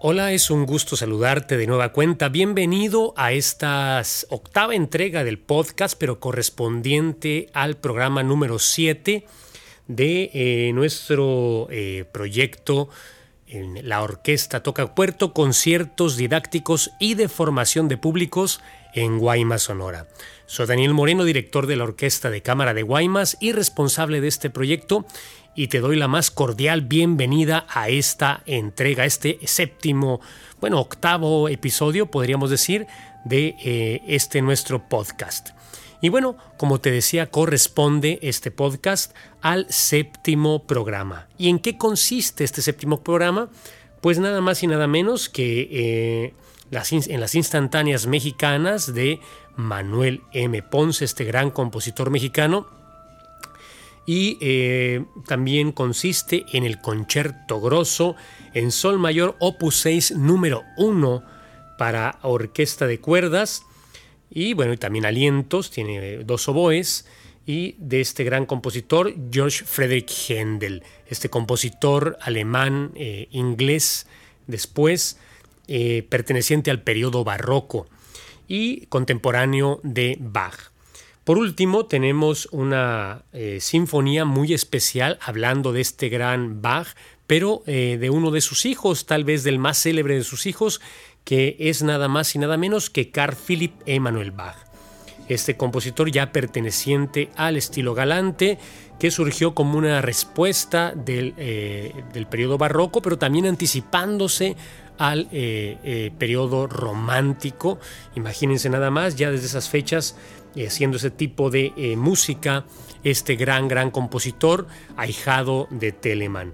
Hola, es un gusto saludarte de nueva cuenta. Bienvenido a esta octava entrega del podcast, pero correspondiente al programa número 7 de eh, nuestro eh, proyecto la orquesta Toca Puerto, conciertos didácticos y de formación de públicos en Guaymas, Sonora. Soy Daniel Moreno, director de la Orquesta de Cámara de Guaymas y responsable de este proyecto y te doy la más cordial bienvenida a esta entrega, este séptimo, bueno, octavo episodio, podríamos decir, de eh, este nuestro podcast. Y bueno, como te decía, corresponde este podcast al séptimo programa. ¿Y en qué consiste este séptimo programa? Pues nada más y nada menos que eh, en las instantáneas mexicanas de Manuel M. Ponce, este gran compositor mexicano, y eh, también consiste en el concierto grosso en sol mayor opus 6 número 1 para orquesta de cuerdas y bueno, y también alientos, tiene dos oboes y de este gran compositor George Frederick Händel, este compositor alemán eh, inglés después eh, perteneciente al periodo barroco y contemporáneo de Bach. Por último, tenemos una eh, sinfonía muy especial hablando de este gran Bach, pero eh, de uno de sus hijos, tal vez del más célebre de sus hijos, que es nada más y nada menos que Carl Philipp Emanuel Bach. Este compositor ya perteneciente al estilo galante, que surgió como una respuesta del, eh, del periodo barroco, pero también anticipándose al periodo romántico. Imagínense nada más, ya desde esas fechas haciendo ese tipo de eh, música, este gran, gran compositor, ahijado de Telemann.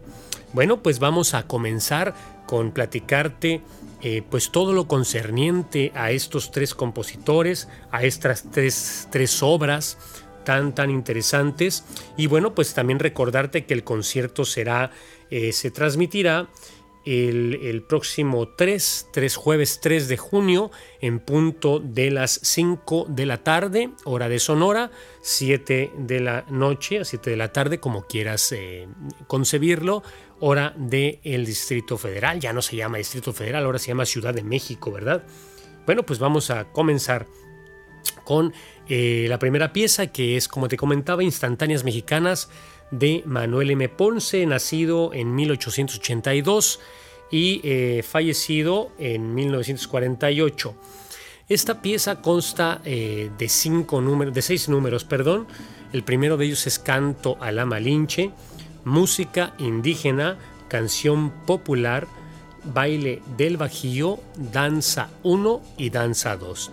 Bueno, pues vamos a comenzar con platicarte eh, pues todo lo concerniente a estos tres compositores, a estas tres, tres obras tan tan interesantes y bueno pues también recordarte que el concierto será eh, se transmitirá el, próximo 3, 3 jueves 3 de junio, en punto de las 5 de la tarde, hora de Sonora, 7 de la noche, a 7 de la tarde, como quieras eh, concebirlo, hora del el Distrito Federal. Ya no se llama Distrito Federal, ahora se llama Ciudad de México, ¿verdad? Bueno, pues vamos a comenzar con eh, la primera pieza, que es, como te comentaba, Instantáneas Mexicanas de Manuel M. Ponce, nacido en 1882 y eh, fallecido en 1948. Esta pieza consta eh, de, cinco de seis números. Perdón. El primero de ellos es Canto a la Malinche, Música Indígena, Canción Popular, Baile del Bajío, Danza 1 y Danza 2.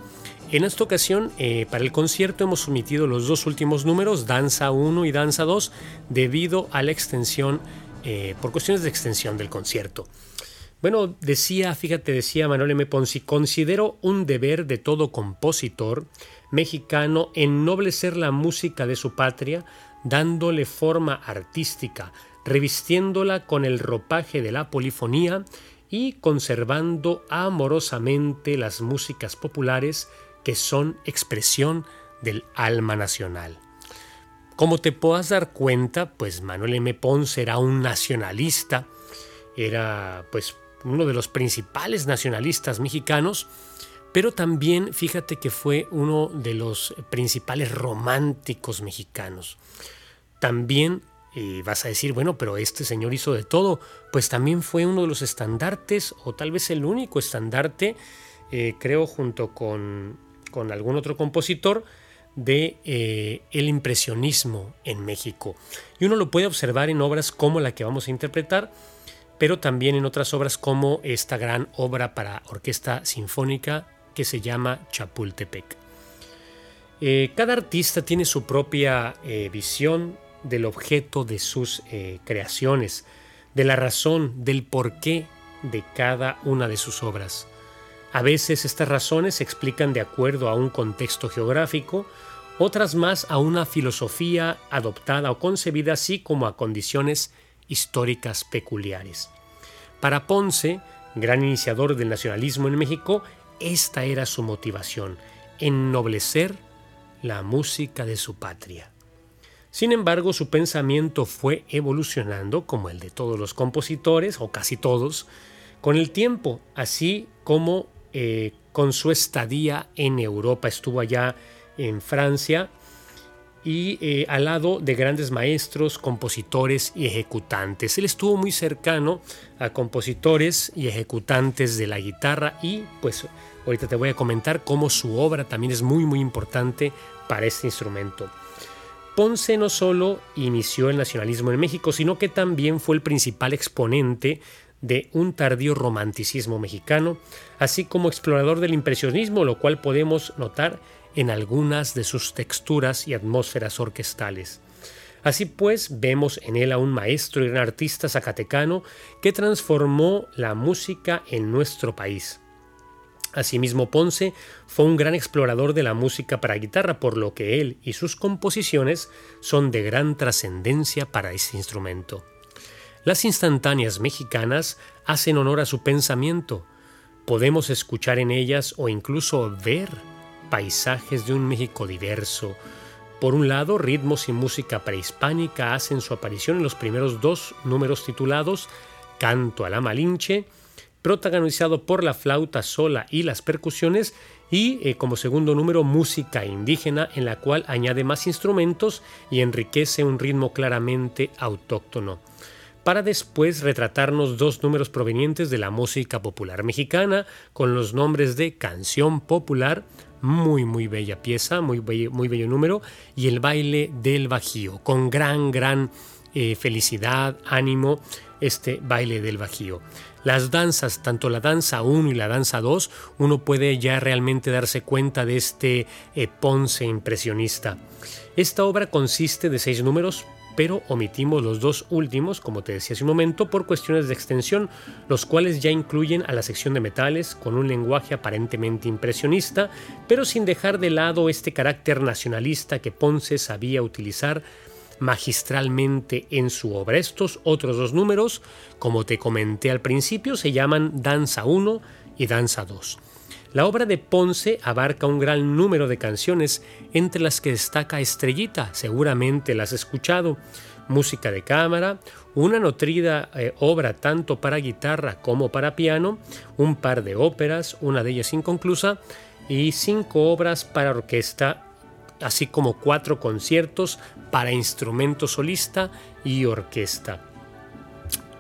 En esta ocasión, eh, para el concierto hemos omitido los dos últimos números, Danza 1 y Danza 2, debido a la extensión, eh, por cuestiones de extensión del concierto. Bueno, decía, fíjate, decía Manuel M. Ponzi, considero un deber de todo compositor mexicano ennoblecer la música de su patria, dándole forma artística, revistiéndola con el ropaje de la polifonía y conservando amorosamente las músicas populares que son expresión del alma nacional. Como te puedas dar cuenta, pues Manuel M. Ponce era un nacionalista, era pues uno de los principales nacionalistas mexicanos, pero también fíjate que fue uno de los principales románticos mexicanos. También y vas a decir, bueno, pero este señor hizo de todo, pues también fue uno de los estandartes, o tal vez el único estandarte, eh, creo, junto con con algún otro compositor de eh, el impresionismo en México. Y uno lo puede observar en obras como la que vamos a interpretar, pero también en otras obras como esta gran obra para orquesta sinfónica que se llama Chapultepec. Eh, cada artista tiene su propia eh, visión del objeto de sus creaciones, de la razón, del porqué de cada una de sus obras. A veces estas razones se explican de acuerdo a un contexto geográfico, otras más a una filosofía adoptada o concebida así como a condiciones históricas peculiares. Para Ponce, gran iniciador del nacionalismo en México, esta era su motivación, ennoblecer la música de su patria. Sin embargo, su pensamiento fue evolucionando, como el de todos los compositores, o casi todos, con el tiempo, así como eh, con su estadía en Europa. Estuvo allá en Francia y eh, al lado de grandes maestros, compositores y ejecutantes. Él estuvo muy cercano a compositores y ejecutantes de la guitarra y pues ahorita te voy a comentar cómo su obra también es muy muy importante para este instrumento. Ponce no solo inició el nacionalismo en México, sino que también fue el principal exponente de un tardío romanticismo mexicano, así como explorador del impresionismo, lo cual podemos notar en algunas de sus texturas y atmósferas orquestales. Así pues, vemos en él a un maestro y un artista zacatecano que transformó la música en nuestro país. Asimismo, Ponce fue un gran explorador de la música para guitarra, por lo que él y sus composiciones son de gran trascendencia para ese instrumento. Las instantáneas mexicanas hacen honor a su pensamiento. Podemos escuchar en ellas o incluso ver paisajes de un México diverso. Por un lado, ritmos y música prehispánica hacen su aparición en los primeros dos números titulados Canto a la Malinche, protagonizado por la flauta sola y las percusiones, y eh, como segundo número música indígena en la cual añade más instrumentos y enriquece un ritmo claramente autóctono para después retratarnos dos números provenientes de la música popular mexicana con los nombres de Canción Popular, muy muy bella pieza, muy bello, muy bello número, y el baile del Bajío, con gran, gran eh, felicidad, ánimo, este baile del Bajío. Las danzas, tanto la danza 1 y la danza 2, uno puede ya realmente darse cuenta de este eh, Ponce impresionista. Esta obra consiste de seis números, pero omitimos los dos últimos, como te decía hace un momento, por cuestiones de extensión, los cuales ya incluyen a la sección de metales con un lenguaje aparentemente impresionista, pero sin dejar de lado este carácter nacionalista que Ponce sabía utilizar magistralmente en su obra. Estos otros dos números, como te comenté al principio, se llaman Danza 1 y Danza 2. La obra de Ponce abarca un gran número de canciones, entre las que destaca Estrellita, seguramente la has escuchado, música de cámara, una nutrida eh, obra tanto para guitarra como para piano, un par de óperas, una de ellas inconclusa, y cinco obras para orquesta así como cuatro conciertos para instrumento solista y orquesta.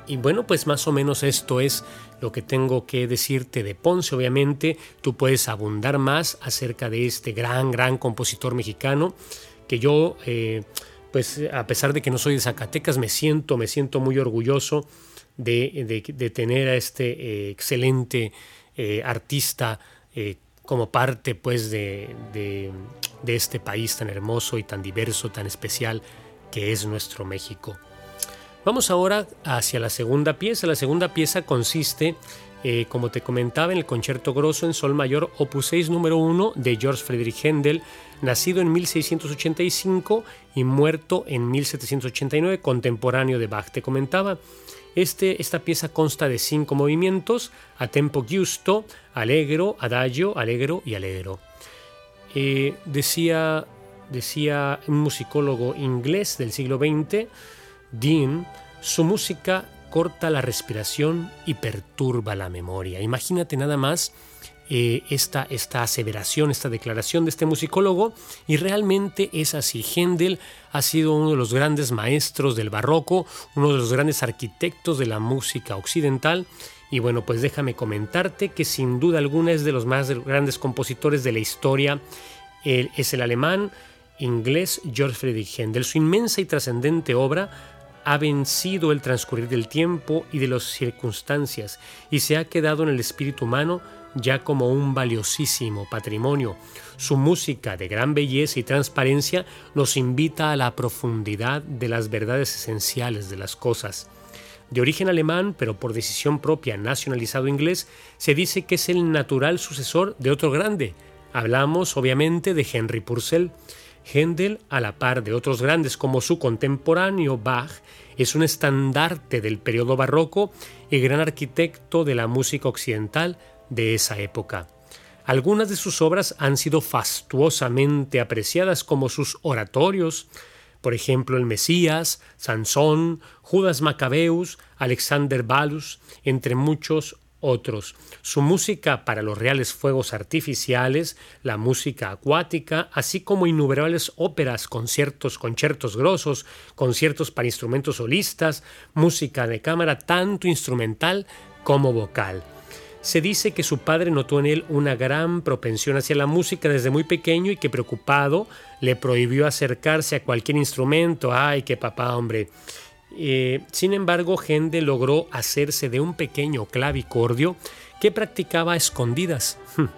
Y bueno, pues más o menos esto es lo que tengo que decirte de Ponce. Obviamente tú puedes abundar más acerca de este gran, gran compositor mexicano que yo, eh, pues a pesar de que no soy de Zacatecas, me siento, me siento muy orgulloso de, tener a este eh, excelente eh, artista como parte pues de, de, este país tan hermoso y tan diverso, tan especial que es nuestro México. Vamos ahora hacia la segunda pieza. La segunda pieza consiste, eh, como te comentaba, en el concierto grosso en sol mayor opus 6 número 1 de George Friedrich Händel, nacido en 1685 y muerto en 1789, contemporáneo de Bach. Te comentaba, este, esta pieza consta de cinco movimientos, a tempo giusto, allegro, adagio, allegro y allegro. Eh, decía, decía un musicólogo inglés del siglo XX, Dean, su música corta la respiración y perturba la memoria. Imagínate nada más eh, esta, esta aseveración, esta declaración de este musicólogo, y realmente es así. Händel ha sido uno de los grandes maestros del barroco, uno de los grandes arquitectos de la música occidental, y bueno, pues déjame comentarte que sin duda alguna es de los más grandes compositores de la historia. es el alemán inglés George Friedrich Händel. Su inmensa y trascendente obra ha vencido el transcurrir del tiempo y de las circunstancias y se ha quedado en el espíritu humano ya como un valiosísimo patrimonio. Su música de gran belleza y transparencia nos invita a la profundidad de las verdades esenciales de las cosas. De origen alemán, pero por decisión propia nacionalizado inglés, se dice que es el natural sucesor de otro grande. Hablamos obviamente de Henry Purcell. Händel, a la par de otros grandes como su contemporáneo Bach, es un estandarte del periodo barroco y gran arquitecto de la música occidental de esa época. Algunas de sus obras han sido fastuosamente apreciadas como sus oratorios, por ejemplo el Mesías, Sansón, Judas Macabeus, Alexander Balus, entre muchos otros. Su música para los reales fuegos artificiales, la música acuática, así como innumerables óperas, conciertos, conciertos grosos, conciertos para instrumentos solistas, música de cámara, tanto instrumental como vocal. Se dice que su padre notó en él una gran propensión hacia la música desde muy pequeño y que preocupado le prohibió acercarse a cualquier instrumento. Ay, qué papá, hombre. Eh, sin embargo, Händel logró hacerse de un pequeño clavicordio que practicaba a escondidas.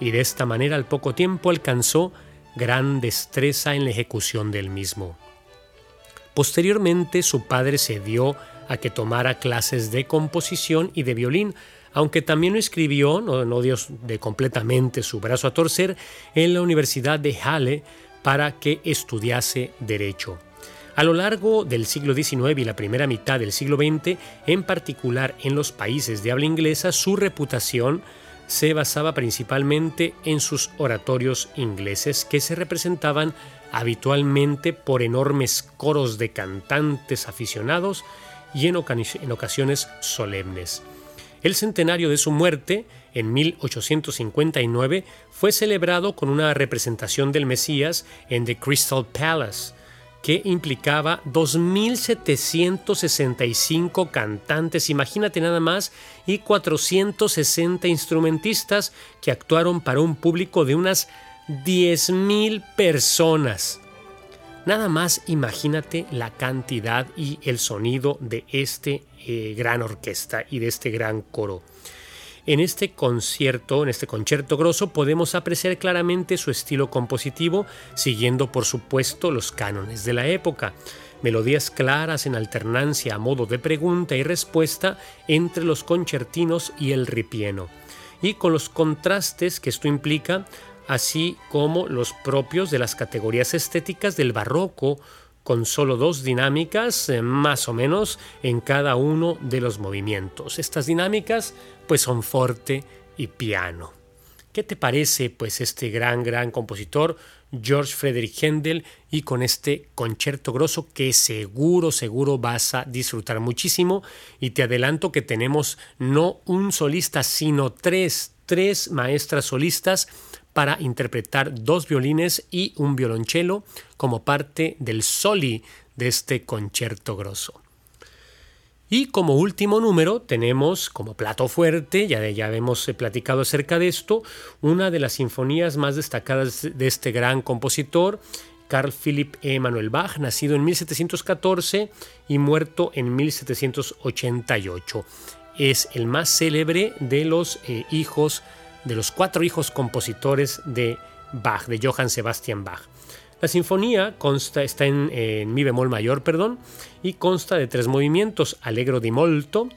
Y de esta manera al poco tiempo alcanzó gran destreza en la ejecución del mismo. Posteriormente su padre se dio a que tomara clases de composición y de violín, aunque también lo escribió, no, no dio de completamente su brazo a torcer, en la Universidad de Halle para que estudiase derecho. A lo largo del siglo XIX y la primera mitad del siglo XX, en particular en los países de habla inglesa, su reputación se basaba principalmente en sus oratorios ingleses que se representaban habitualmente por enormes coros de cantantes aficionados y en, ocasiones solemnes. El centenario de su muerte, en 1859, fue celebrado con una representación del Mesías en The Crystal Palace, que implicaba 2.765 cantantes, imagínate nada más, y 460 instrumentistas que actuaron para un público de unas 10.000 personas. Nada más imagínate la cantidad y el sonido de este eh, gran orquesta y de este gran coro. En este concierto, en este concierto grosso, podemos apreciar claramente su estilo compositivo, siguiendo por supuesto los cánones de la época. Melodías claras en alternancia a modo de pregunta y respuesta entre los concertinos y el ripieno. Y con los contrastes que esto implica, así como los propios de las categorías estéticas del barroco, con solo dos dinámicas eh, más o menos en cada uno de los movimientos. Estas dinámicas pues son forte y piano. ¿Qué te parece pues este gran gran compositor George Frederick Händel y con este concierto grosso que seguro seguro vas a disfrutar muchísimo y te adelanto que tenemos no un solista sino tres tres maestras solistas para interpretar dos violines y un violonchelo como parte del soli de este concierto grosso. Y como último número tenemos como plato fuerte, ya, ya hemos eh, platicado acerca de esto, una de las sinfonías más destacadas de este gran compositor, Carl Philipp Emanuel Bach, nacido en 1714 y muerto en 1788. Es el más célebre de los eh, hijos los cuatro hijos compositores de Bach, de Johann Sebastian Bach. La sinfonía consta, está en, mi bemol mayor, perdón, y consta de tres movimientos: allegro di molto,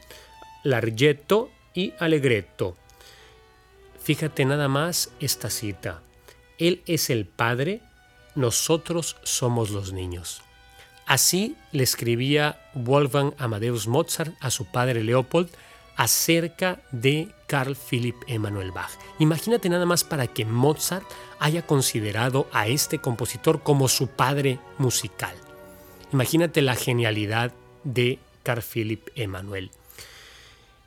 larghetto y allegretto. Fíjate nada más esta cita. Él es el padre, nosotros somos los niños. Así le escribía Wolfgang Amadeus Mozart a su padre Leopold acerca de Carl Philipp Emanuel Bach. Imagínate nada más para que Mozart haya considerado a este compositor como su padre musical. Imagínate la genialidad de Carl Philipp Emanuel.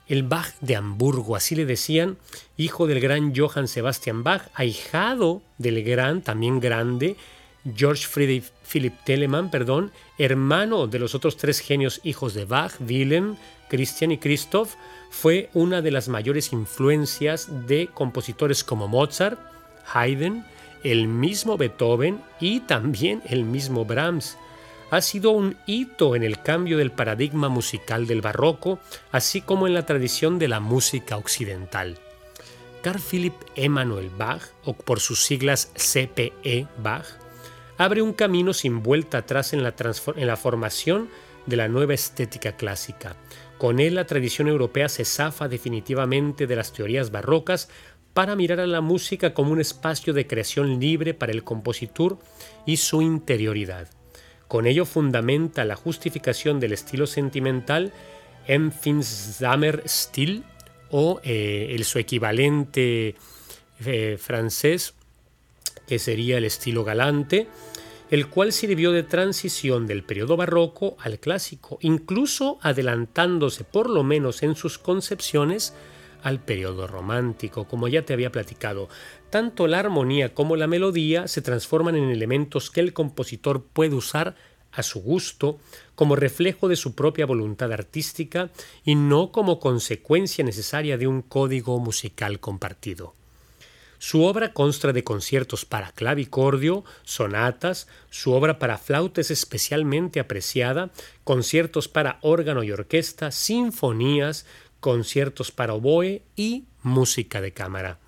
El Bach de Hamburgo, así le decían, hijo del gran Johann Sebastian Bach, ahijado del gran, también grande, George Friedrich Philipp Telemann, perdón, hermano de los otros tres genios hijos de Bach, Wilhelm, Christian y Christoph, fue una de las mayores influencias de compositores como Mozart, Haydn, el mismo Beethoven y también el mismo Brahms. Ha sido un hito en el cambio del paradigma musical del barroco, así como en la tradición de la música occidental. Carl Philipp Emanuel Bach, o por sus siglas CPE Bach, abre un camino sin vuelta atrás en la, en la formación de la nueva estética clásica. Con él la tradición europea se zafa definitivamente de las teorías barrocas para mirar a la música como un espacio de creación libre para el compositor y su interioridad. Con ello fundamenta la justificación del estilo sentimental Empfindsamer Stil o eh, el, su equivalente eh, francés que sería el estilo galante, el cual sirvió de transición del periodo barroco al clásico, incluso adelantándose por lo menos en sus concepciones al periodo romántico, como ya te había platicado. Tanto la armonía como la melodía se transforman en elementos que el compositor puede usar a su gusto, como reflejo de su propia voluntad artística y no como consecuencia necesaria de un código musical compartido. Su obra consta de conciertos para clavicordio, sonatas, su obra para flauta es especialmente apreciada, conciertos para órgano y orquesta, sinfonías, conciertos para oboe y música de cámara.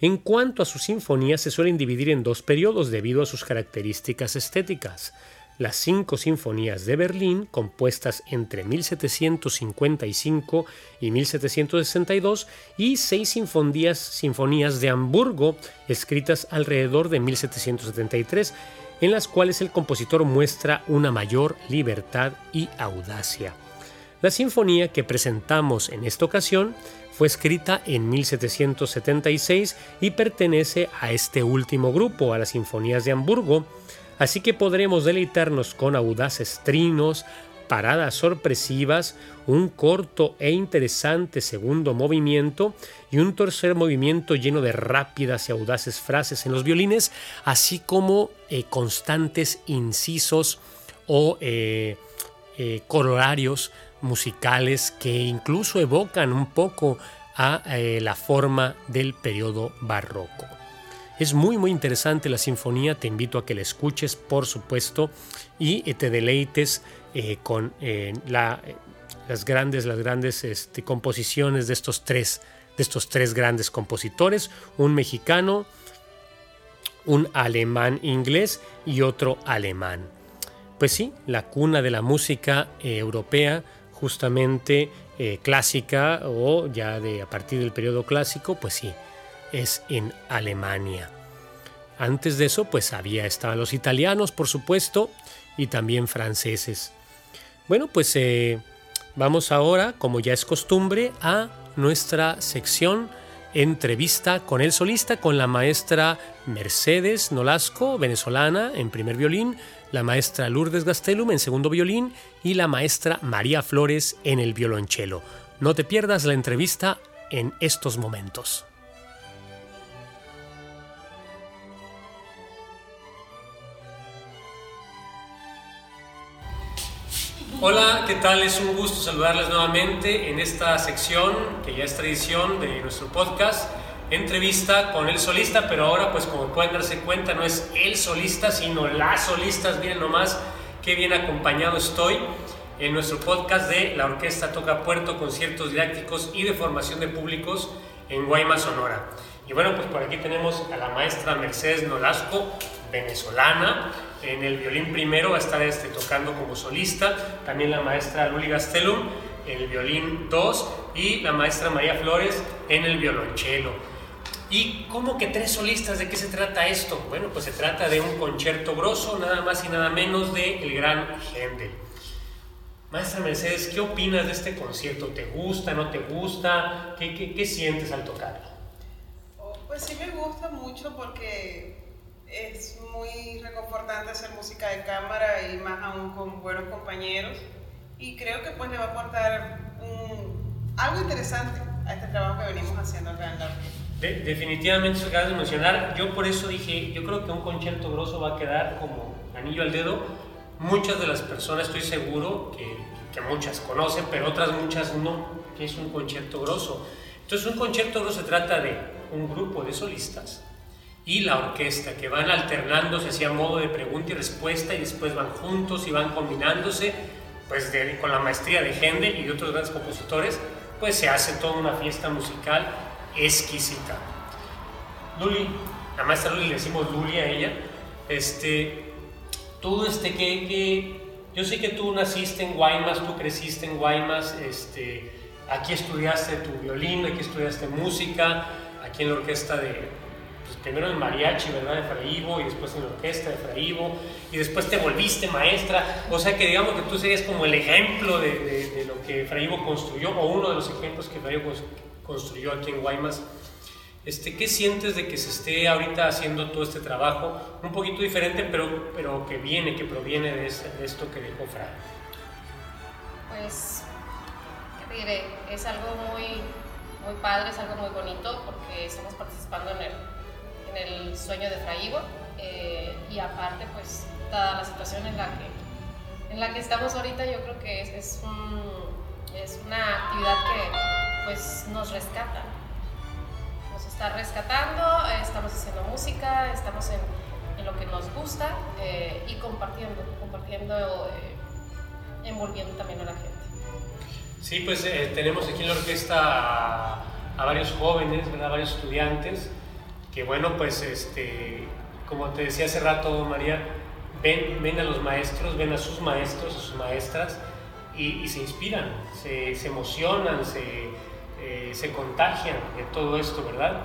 En cuanto a sus sinfonías, se suelen dividir en dos periodos debido a sus características estéticas las cinco sinfonías de Berlín, compuestas entre 1755 y 1762, y seis sinfonías, sinfonías de Hamburgo, escritas alrededor de 1773, en las cuales el compositor muestra una mayor libertad y audacia. La sinfonía que presentamos en esta ocasión fue escrita en 1776 y pertenece a este último grupo, a las Sinfonías de Hamburgo, Así que podremos deleitarnos con audaces trinos, paradas sorpresivas, un corto e interesante segundo movimiento y un tercer movimiento lleno de rápidas y audaces frases en los violines, así como eh, constantes incisos o eh, eh, corolarios musicales que incluso evocan un poco a la forma del periodo barroco. Es muy muy interesante la sinfonía, te invito a que la escuches por supuesto y eh, te deleites eh, con eh, las grandes, las grandes este, composiciones de estos, tres, de estos tres grandes compositores, un mexicano, un alemán inglés y otro alemán. Pues sí, la cuna de la música europea, justamente clásica o ya de a partir del periodo clásico, pues sí, es en Alemania. Antes de eso, pues había estaban los italianos, por supuesto, y también franceses. Bueno, pues eh, vamos ahora, como ya es costumbre, a nuestra sección entrevista con el solista, con la maestra Mercedes Nolasco, venezolana, en primer violín, la maestra Lourdes Gastelum en segundo violín y la maestra María Flores en el violonchelo. No te pierdas la entrevista en estos momentos. Hola, ¿qué tal? Es un gusto saludarles nuevamente en esta sección que ya es tradición de nuestro podcast, entrevista con el solista, pero ahora pues como pueden darse cuenta no es el solista, sino las solistas, miren nomás qué bien acompañado estoy en nuestro podcast de la Orquesta Toca Puerto, conciertos didácticos y de formación de públicos en Guaymas, Sonora. Y bueno, pues por aquí tenemos a la maestra Mercedes Nolasco, venezolana, en el violín primero va a estar este, tocando como solista, también la maestra Luli Gastelum, el violín 2 y la maestra María Flores en el violonchelo. ¿Y cómo que tres solistas? ¿De qué se trata esto? Bueno, pues se trata de un concierto grosso, nada más y nada menos de el gran Händel. Maestra Mercedes, ¿qué opinas de este concierto? ¿Te gusta, no te gusta? ¿Qué, qué, qué sientes al tocarlo? Oh, pues sí me gusta mucho porque es muy reconfortante hacer música de cámara y más aún con buenos compañeros. Y creo que pues le va a aportar algo interesante a este trabajo que venimos haciendo acá en la de, definitivamente, eso acabas de mencionar. Yo por eso dije, yo creo que un concierto grosso va a quedar como anillo al dedo. Muchas de las personas, estoy seguro que, que muchas conocen, pero otras muchas no, que es un concierto grosso. Entonces, un concierto grosso se trata de un grupo de solistas y la orquesta, que van alternándose hacia modo de pregunta y respuesta y después van juntos y van combinándose, pues con la maestría de Händel y de otros grandes compositores, pues se hace toda una fiesta musical exquisita. Luli, la maestra Luli le decimos Luli a ella, este, tú, este, que, que, yo sé que tú naciste en Guaymas, tú creciste en Guaymas, este, aquí estudiaste tu violín, aquí estudiaste música, aquí en la orquesta de, pues, primero en mariachi, ¿verdad? De Fraibo y después en la orquesta de Fraibo y después te volviste maestra. O sea que digamos que tú serías como el ejemplo de, lo que Fraibo construyó o uno de los ejemplos que Fraibo construyó aquí en Guaymas. Este, ¿Qué sientes de que se esté ahorita haciendo todo este trabajo? Un poquito diferente, pero, pero que viene, que proviene de, esto que dijo Fray. Pues, ¿qué diré? Es algo muy muy padre, es algo muy bonito porque estamos participando en el, en el sueño de Fraigo eh, y aparte pues dada la situación en la que, en la que estamos ahorita yo creo que es, es, es una actividad que pues nos rescata, nos está rescatando, estamos haciendo música, estamos en, en lo que nos gusta eh, y compartiendo, compartiendo, eh, envolviendo también a la gente. Sí, pues eh, tenemos aquí en la orquesta a, varios jóvenes, ¿verdad? varios estudiantes, que bueno, pues este, como te decía hace rato, María, ven, ven a los maestros, ven a sus maestros, a sus maestras, y, se inspiran, se, emocionan, se, eh, se, contagian de todo esto, ¿verdad?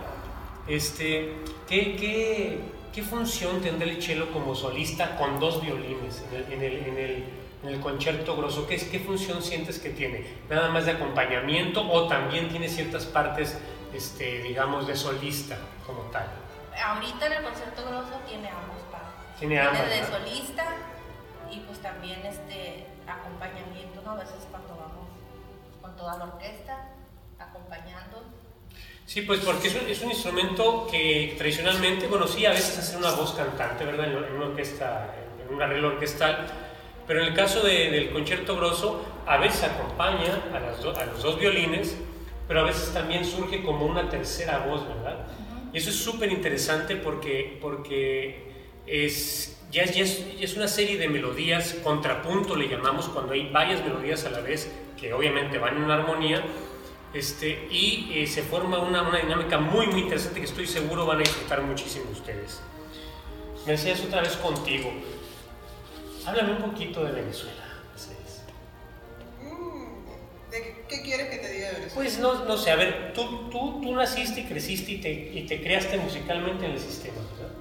Este, ¿qué, qué, qué función tendrá el cello como solista con dos violines en el, en el en el concierto grosso, ¿qué, ¿qué función sientes que tiene? ¿Nada más de acompañamiento o también tiene ciertas partes, este, digamos, de solista como tal? Ahorita en el concierto grosso tiene ambos partes. Tiene ambas. de solista y pues también este acompañamiento, ¿no? A veces cuando vamos con toda la orquesta, acompañando. Sí, pues porque es un, es un, instrumento que tradicionalmente, bueno, sí, a veces hace una voz cantante, ¿verdad? En una orquesta, en un arreglo orquestal, pero en el caso del concierto grosso, a veces acompaña a, los dos violines, pero a veces también surge como una tercera voz, ¿verdad? Y eso es súper interesante porque, porque es, ya, es, es, una serie de melodías, contrapunto le llamamos, cuando hay varias melodías a la vez, que obviamente van en una armonía, este, y eh, se forma una, una, dinámica muy, muy interesante que estoy seguro van a disfrutar muchísimo ustedes. Me decías otra vez contigo. Háblame un poquito de Venezuela. Mm, ¿De qué quieres que te? Pues no, no sé, a ver, tú, tú, tú naciste y creciste y te, y te creaste musicalmente en el sistema, ¿verdad?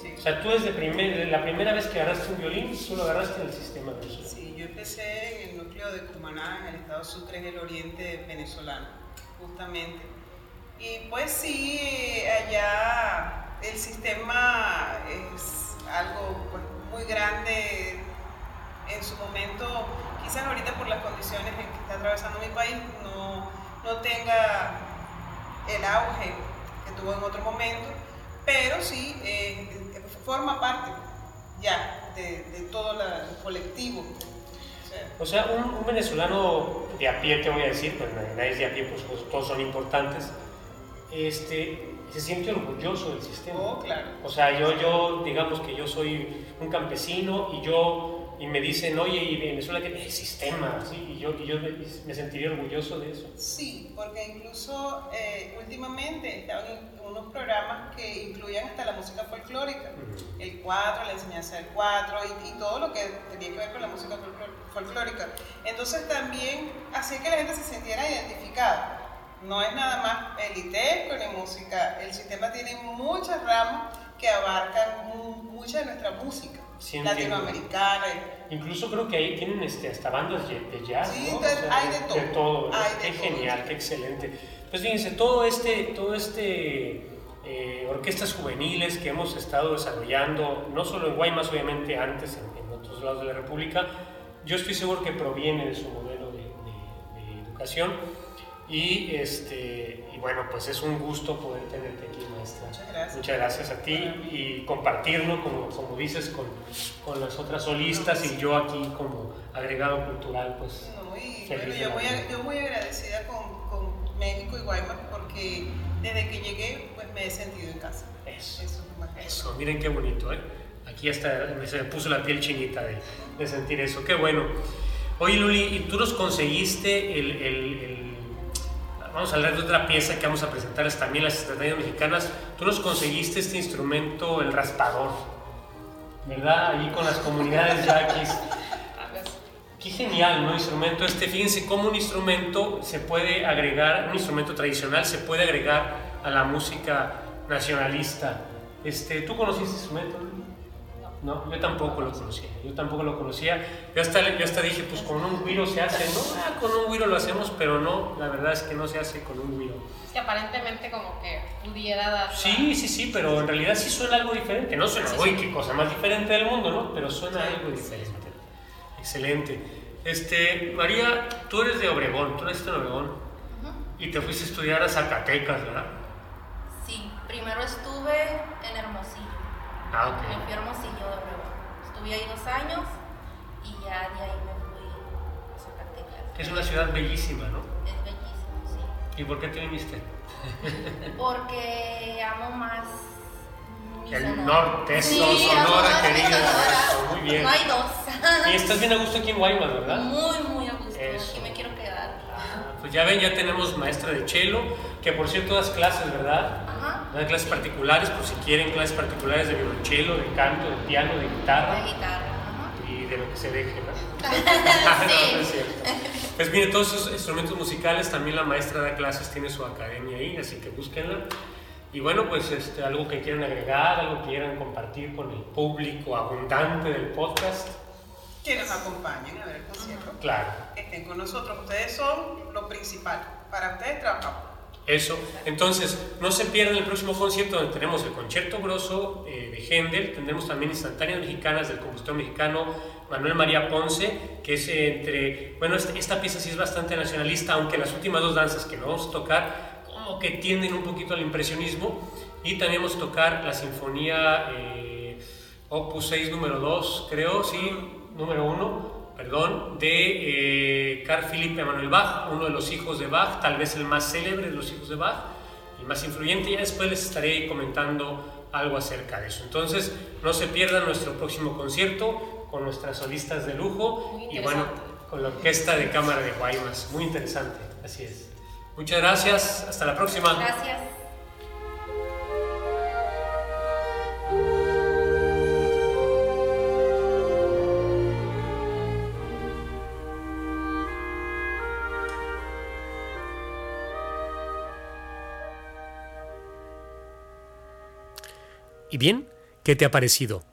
sí. O sea, tú desde primer, la primera vez que agarraste un violín, tú lo agarraste en el sistema venezolano. Sí, yo empecé en el núcleo de Cumaná, en el estado Sucre, en el oriente venezolano, justamente. Y pues sí, allá el sistema es algo pues, muy grande en su momento, quizás ahorita por las condiciones en que está atravesando mi país, no, no tenga el auge que tuvo en otro momento, pero sí eh, forma parte ya de, de todo el colectivo. O sea, un, venezolano de a pie, te voy a decir, pues nadie es de a pie, pues todos son importantes, este, se siente orgulloso del sistema. Oh, claro. O sea, yo, yo, digamos que yo soy un campesino y yo y me dicen, oye, y Venezuela tiene el sistema, ¿sí? y yo, y yo me, sentiría orgulloso de eso. Sí, porque incluso eh, últimamente estaban unos programas que incluían hasta la música folclórica, el cuatro, la enseñanza del cuatro y, y, todo lo que tenía que ver con la música folclórica. Entonces también hacía que la gente se sintiera identificada. No es nada más elitesco ni música, el sistema tiene muchas ramas que abarcan mucha de nuestra música latinoamericana. Incluso creo que ahí tienen este, hasta bandas de jazz. Sí, hay de todo. qué genial, qué excelente. Pues fíjense, todo este, todo este eh, orquestas juveniles que hemos estado desarrollando, no solo en Guaymas, obviamente antes en, otros lados de la República, yo estoy seguro que proviene de su modelo de, de educación y, este, y bueno, pues es un gusto poder tenerte aquí. Muchas gracias. Muchas gracias a ti y compartirlo, como, como dices, con, con las otras solistas y yo aquí como agregado cultural, pues. bueno, yo, muy, yo muy agradecida con, con México y Guaymas porque desde que llegué, pues me he sentido en casa. Eso, eso, eso. miren qué bonito, ¿eh? Aquí hasta me se me puso la piel chinita de, de sentir eso, qué bueno. Oye, Luli, ¿y tú nos conseguiste el, el vamos a hablar de otra pieza que vamos a presentarles también las estrategias mexicanas. Tú nos conseguiste este instrumento, el raspador, ¿verdad? Ahí con las comunidades yaquis. Qué genial, ¿no? Instrumento este. Fíjense cómo un instrumento se puede agregar, un instrumento tradicional se puede agregar a la música nacionalista. Este, ¿Tú conociste este instrumento? No, yo tampoco lo conocía, yo tampoco lo conocía. Yo hasta, yo hasta dije, pues con un guiro se hace, ¿no? Ah, con un guiro lo hacemos, pero no, la verdad es que no se hace con un guiro. Es que aparentemente como que pudiera dar... Sí, sí, sí, pero en realidad sí suena algo diferente. No suena, uy, qué cosa más diferente del mundo, ¿no? Pero suena algo diferente. Excelente. Este, María, tú eres de Obregón, tú eres de Obregón. Y te fuiste a estudiar a Zacatecas, ¿verdad? Sí, primero estuve en Hermosillo. Ah, ok. Me fui a Hermosillo de Obregón. Estuve ahí dos años y ya de ahí me fui a. Que es una ciudad bellísima, ¿no? Es bellísimo, sí. ¿Y por qué te viniste? Porque amo más mi El Sonora. norte, Sí, Sonora, querida, Sonora. eso, muy bien. No hay dos. Y estás bien a gusto aquí en Guaymas, ¿verdad? Muy, muy a gusto. Eso. Aquí me quiero quedar. Pues ya ven, ya tenemos maestra de cello, que por cierto das clases, ¿verdad? Clases particulares, por si quieren clases particulares de violonchelo, de canto, de piano, de guitarra guitarra. Ajá. y de lo que se deje, ¿no? No, no es cierto. Pues mire, todos esos instrumentos musicales, también la maestra da clases, tiene su academia ahí, así que búsquenla. Y bueno, pues este, algo que quieran agregar, algo que quieran compartir con el público abundante del podcast. Que nos acompañen a ver el concierto. Claro, Que estén con nosotros. Ustedes son lo principal. Para ustedes trabajamos. Eso. Entonces, no se pierdan el próximo concierto donde tenemos el concierto grosso eh, de Händel, tendremos también instantáneas mexicanas del compositor mexicano Manuel María Ponce, que es entre, bueno, este- esta pieza sí es bastante nacionalista, aunque las últimas dos danzas que no vamos a tocar, como que tienden un poquito al impresionismo, y también vamos a tocar la sinfonía eh, Opus 6 número 2, creo, sí, número 1, perdón, de eh, Carl Philipp Emanuel Bach, uno de los hijos de Bach, tal vez el más célebre de los hijos de Bach y más influyente. Ya después les estaré comentando algo acerca de eso. Entonces, no se pierdan nuestro próximo concierto con nuestras solistas de lujo y bueno, con la orquesta de cámara de Guaymas. Muy interesante, así es. Muchas gracias, hasta la próxima. Gracias. Y bien, ¿qué te ha parecido?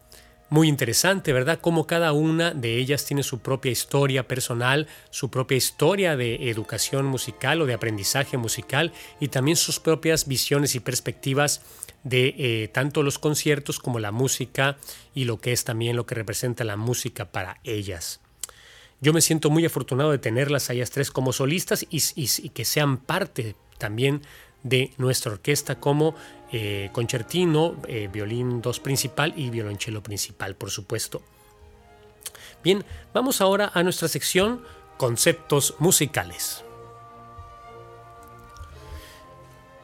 Muy interesante, ¿verdad? Cómo cada una de ellas tiene su propia historia personal, su propia historia de educación musical o de aprendizaje musical y también sus propias visiones y perspectivas de eh, tanto los conciertos como la música y lo que es también lo que representa la música para ellas. Yo me siento muy afortunado de tenerlas a ellas tres como solistas y, que sean parte también de nuestra orquesta como eh, concertino, eh, violín 2 principal y violonchelo principal, por supuesto. Bien, vamos ahora a nuestra sección Conceptos musicales.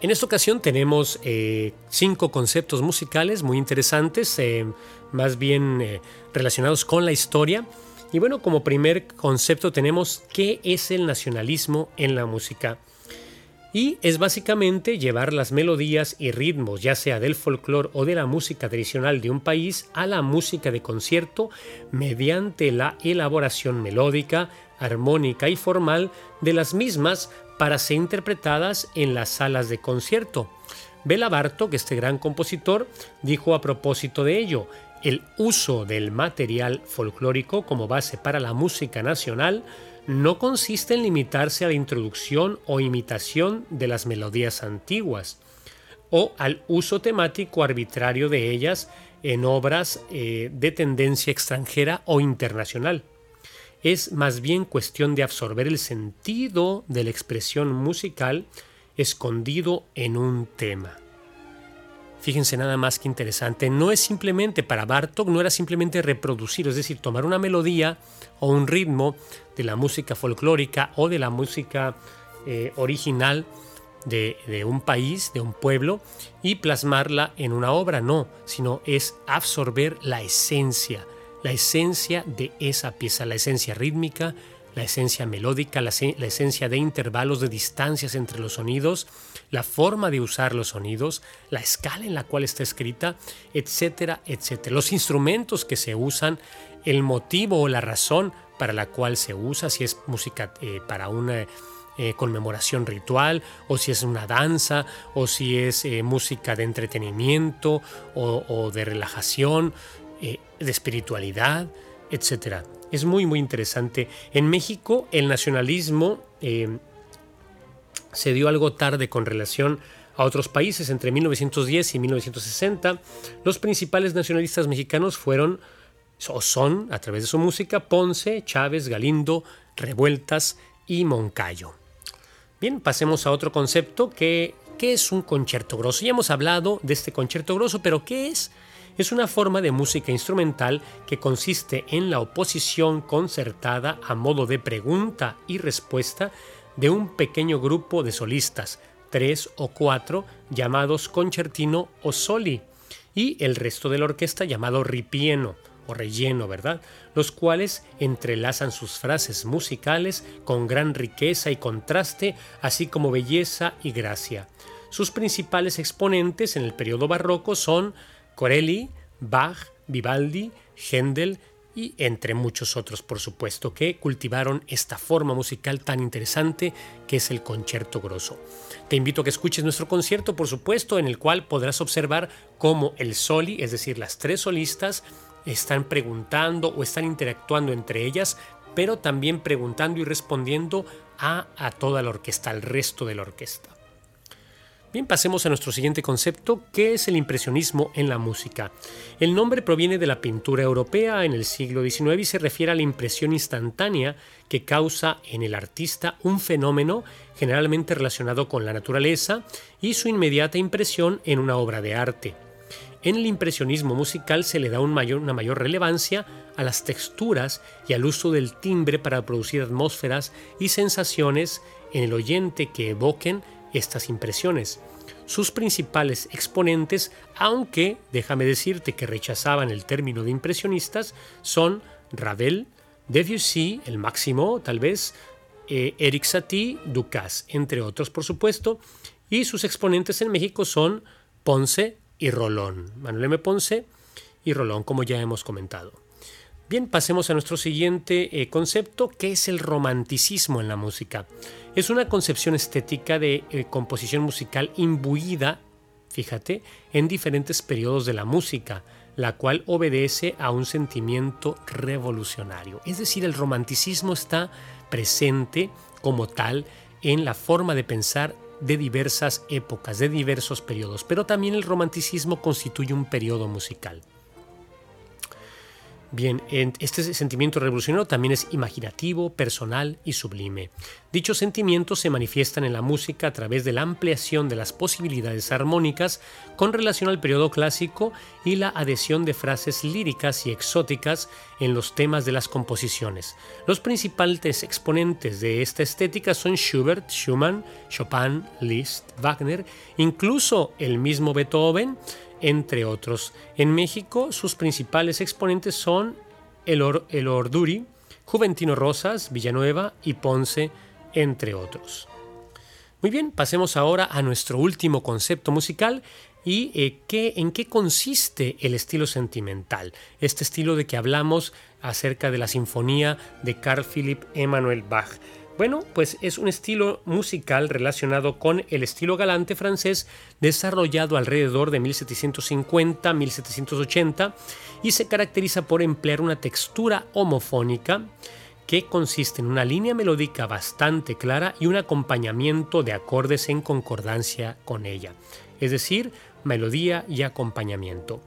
En esta ocasión tenemos eh, cinco conceptos musicales muy interesantes, más bien relacionados con la historia. Y bueno, como primer concepto tenemos qué es el nacionalismo en la música. Y es básicamente llevar las melodías y ritmos, ya sea del folclore o de la música tradicional de un país, a la música de concierto mediante la elaboración melódica, armónica y formal de las mismas para ser interpretadas en las salas de concierto. Bela Bartok, este gran compositor, dijo a propósito de ello, el uso del material folclórico como base para la música nacional no consiste en limitarse a la introducción o imitación de las melodías antiguas o al uso temático arbitrario de ellas en obras eh, de tendencia extranjera o internacional. Es más bien cuestión de absorber el sentido de la expresión musical escondido en un tema. Fíjense nada más que interesante. No es simplemente para Bartok, no era simplemente reproducir, es decir, tomar una melodía o un ritmo de la música folclórica o de la música eh, original de, un país, de un pueblo, y plasmarla en una obra. No, sino es absorber la esencia, la esencia de esa pieza, la esencia rítmica, la esencia melódica, la esencia de intervalos de distancias entre los sonidos, la forma de usar los sonidos, la escala en la cual está escrita, etcétera, etcétera. Los instrumentos que se usan, el motivo o la razón para la cual se usa, si es música eh, para una eh, conmemoración ritual, o si es una danza, o si es eh, música de entretenimiento o, de relajación, de espiritualidad, etcétera. Es muy, muy interesante. En México, el nacionalismo se dio algo tarde con relación a otros países. Entre 1910 y 1960, los principales nacionalistas mexicanos fueron o son, a través de su música, Ponce, Chávez, Galindo, Revueltas y Moncayo. Bien, pasemos a otro concepto que ¿qué es un concierto grosso? Ya hemos hablado de este concierto grosso, pero ¿qué es? Es una forma de música instrumental que consiste en la oposición concertada a modo de pregunta y respuesta de un pequeño grupo de solistas, tres o cuatro, llamados concertino o soli, y el resto de la orquesta llamado ripieno o relleno, ¿verdad? Los cuales entrelazan sus frases musicales con gran riqueza y contraste, así como belleza y gracia. Sus principales exponentes en el periodo barroco son Corelli, Bach, Vivaldi, Händel y entre muchos otros, por supuesto, que cultivaron esta forma musical tan interesante que es el concierto grosso. Te invito a que escuches nuestro concierto, por supuesto, en el cual podrás observar cómo el soli, es decir, las tres solistas, están preguntando o están interactuando entre ellas, pero también preguntando y respondiendo a, a toda la orquesta, al resto de la orquesta. Bien, pasemos a nuestro siguiente concepto, que es el impresionismo en la música. El nombre proviene de la pintura europea en el siglo XIX y se refiere a la impresión instantánea que causa en el artista un fenómeno generalmente relacionado con la naturaleza y su inmediata impresión en una obra de arte. En el impresionismo musical se le da una mayor relevancia a las texturas y al uso del timbre para producir atmósferas y sensaciones en el oyente que evoquen estas impresiones. Sus principales exponentes, aunque déjame decirte que rechazaban el término de impresionistas, son Ravel, Debussy, el máximo tal vez, eh, Eric Satie, Ducasse, entre otros por supuesto, y sus exponentes en México son Ponce y Rolón, Manuel M. Ponce y Rolón, como ya hemos comentado. Bien, pasemos a nuestro siguiente eh, concepto, que es el romanticismo en la música. Es una concepción estética de eh, composición musical imbuida, fíjate, en diferentes periodos de la música, la cual obedece a un sentimiento revolucionario. Es decir, el romanticismo está presente como tal en la forma de pensar de diversas épocas, de diversos periodos, pero también el romanticismo constituye un periodo musical. Bien, este sentimiento revolucionario también es imaginativo, personal y sublime. Dichos sentimientos se manifiestan en la música a través de la ampliación de las posibilidades armónicas con relación al periodo clásico y la adhesión de frases líricas y exóticas en los temas de las composiciones. Los principales exponentes de esta estética son Schubert, Schumann, Chopin, Liszt, Wagner, incluso el mismo Beethoven, entre otros. En México sus principales exponentes son el, Orduri, Juventino Rosas, Villanueva y Ponce, entre otros. Muy bien, pasemos ahora a nuestro último concepto musical y eh, en qué consiste el estilo sentimental, este estilo de que hablamos acerca de la sinfonía de Carl Philipp Emanuel Bach. Bueno, pues es un estilo musical relacionado con el estilo galante francés desarrollado alrededor de 1750-1780 y se caracteriza por emplear una textura homofónica que consiste en una línea melódica bastante clara y un acompañamiento de acordes en concordancia con ella, es decir, melodía y acompañamiento.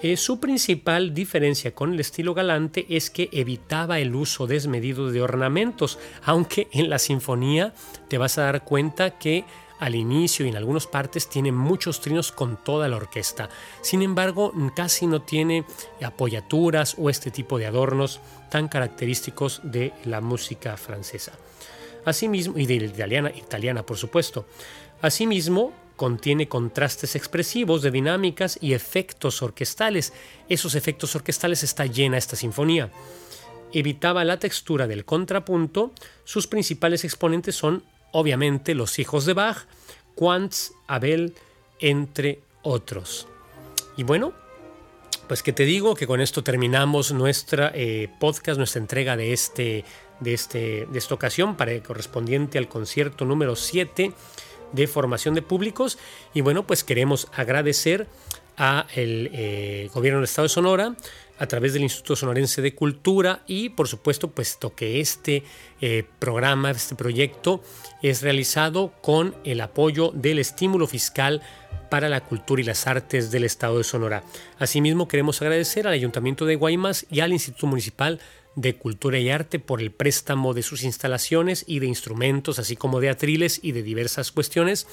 Eh, su principal diferencia con el estilo galante es que evitaba el uso desmedido de ornamentos, aunque en la sinfonía te vas a dar cuenta que al inicio y en algunas partes tiene muchos trinos con toda la orquesta. Sin embargo, casi no tiene apoyaturas o este tipo de adornos tan característicos de la música francesa. Asimismo, y de la italiana, italiana por supuesto. Asimismo, contiene contrastes expresivos de dinámicas y efectos orquestales. Esos efectos orquestales está llena esta sinfonía. Evitaba la textura del contrapunto. Sus principales exponentes son, obviamente, los hijos de Bach, Quantz, Abel, entre otros. Y bueno, pues que te digo que con esto terminamos nuestra eh, podcast, nuestra entrega de, este, de, este, de esta ocasión para correspondiente al concierto número 7 de formación de públicos y bueno pues queremos agradecer a el eh, gobierno del estado de Sonora a través del Instituto Sonorense de Cultura y por supuesto puesto que este eh, programa, este proyecto es realizado con el apoyo del estímulo fiscal para la cultura y las artes del estado de Sonora. Asimismo queremos agradecer al Ayuntamiento de Guaymas y al Instituto Municipal de Cultura y Arte por el préstamo de sus instalaciones y de instrumentos, así como de atriles y de diversas cuestiones.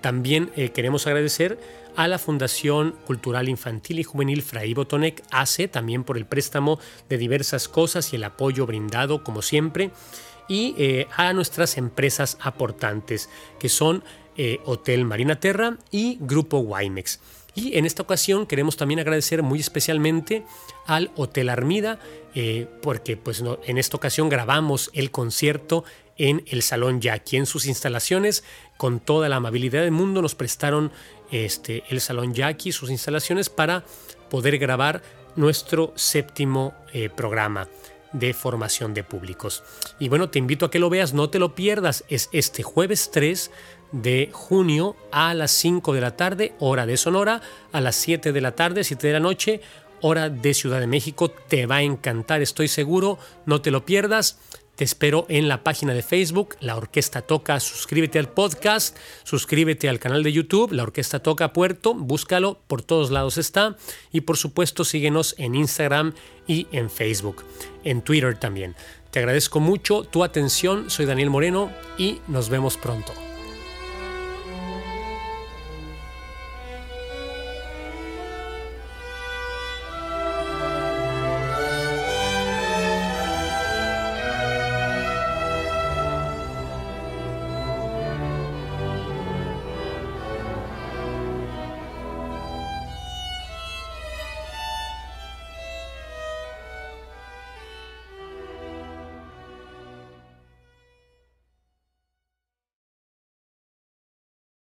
También eh, queremos agradecer a la Fundación Cultural Infantil y Juvenil Fray Botonec ACE, también por el préstamo de diversas cosas y el apoyo brindado, como siempre, y eh, a nuestras empresas aportantes, que son eh, Hotel Marina Terra y Grupo Wimex. Y en esta ocasión queremos también agradecer muy especialmente al Hotel Armida, porque pues, en esta ocasión grabamos el concierto en el Salón Jackie. En sus instalaciones, con toda la amabilidad del mundo, nos prestaron este, el Salón Jackie, sus instalaciones, para poder grabar nuestro séptimo eh, programa de formación de públicos. Y bueno, te invito a que lo veas, no te lo pierdas. Es este jueves 3 de junio a las 5 de la tarde, hora de Sonora, a las 7 de la tarde, 7 de la noche, hora de Ciudad de México. Te va a encantar, estoy seguro, no te lo pierdas. Te espero en la página de Facebook, La Orquesta Toca. Suscríbete al podcast, suscríbete al canal de YouTube, La Orquesta Toca Puerto, búscalo, por todos lados está. Y por supuesto síguenos en Instagram y en Facebook, en Twitter también. Te agradezco mucho tu atención, soy Daniel Moreno y nos vemos pronto.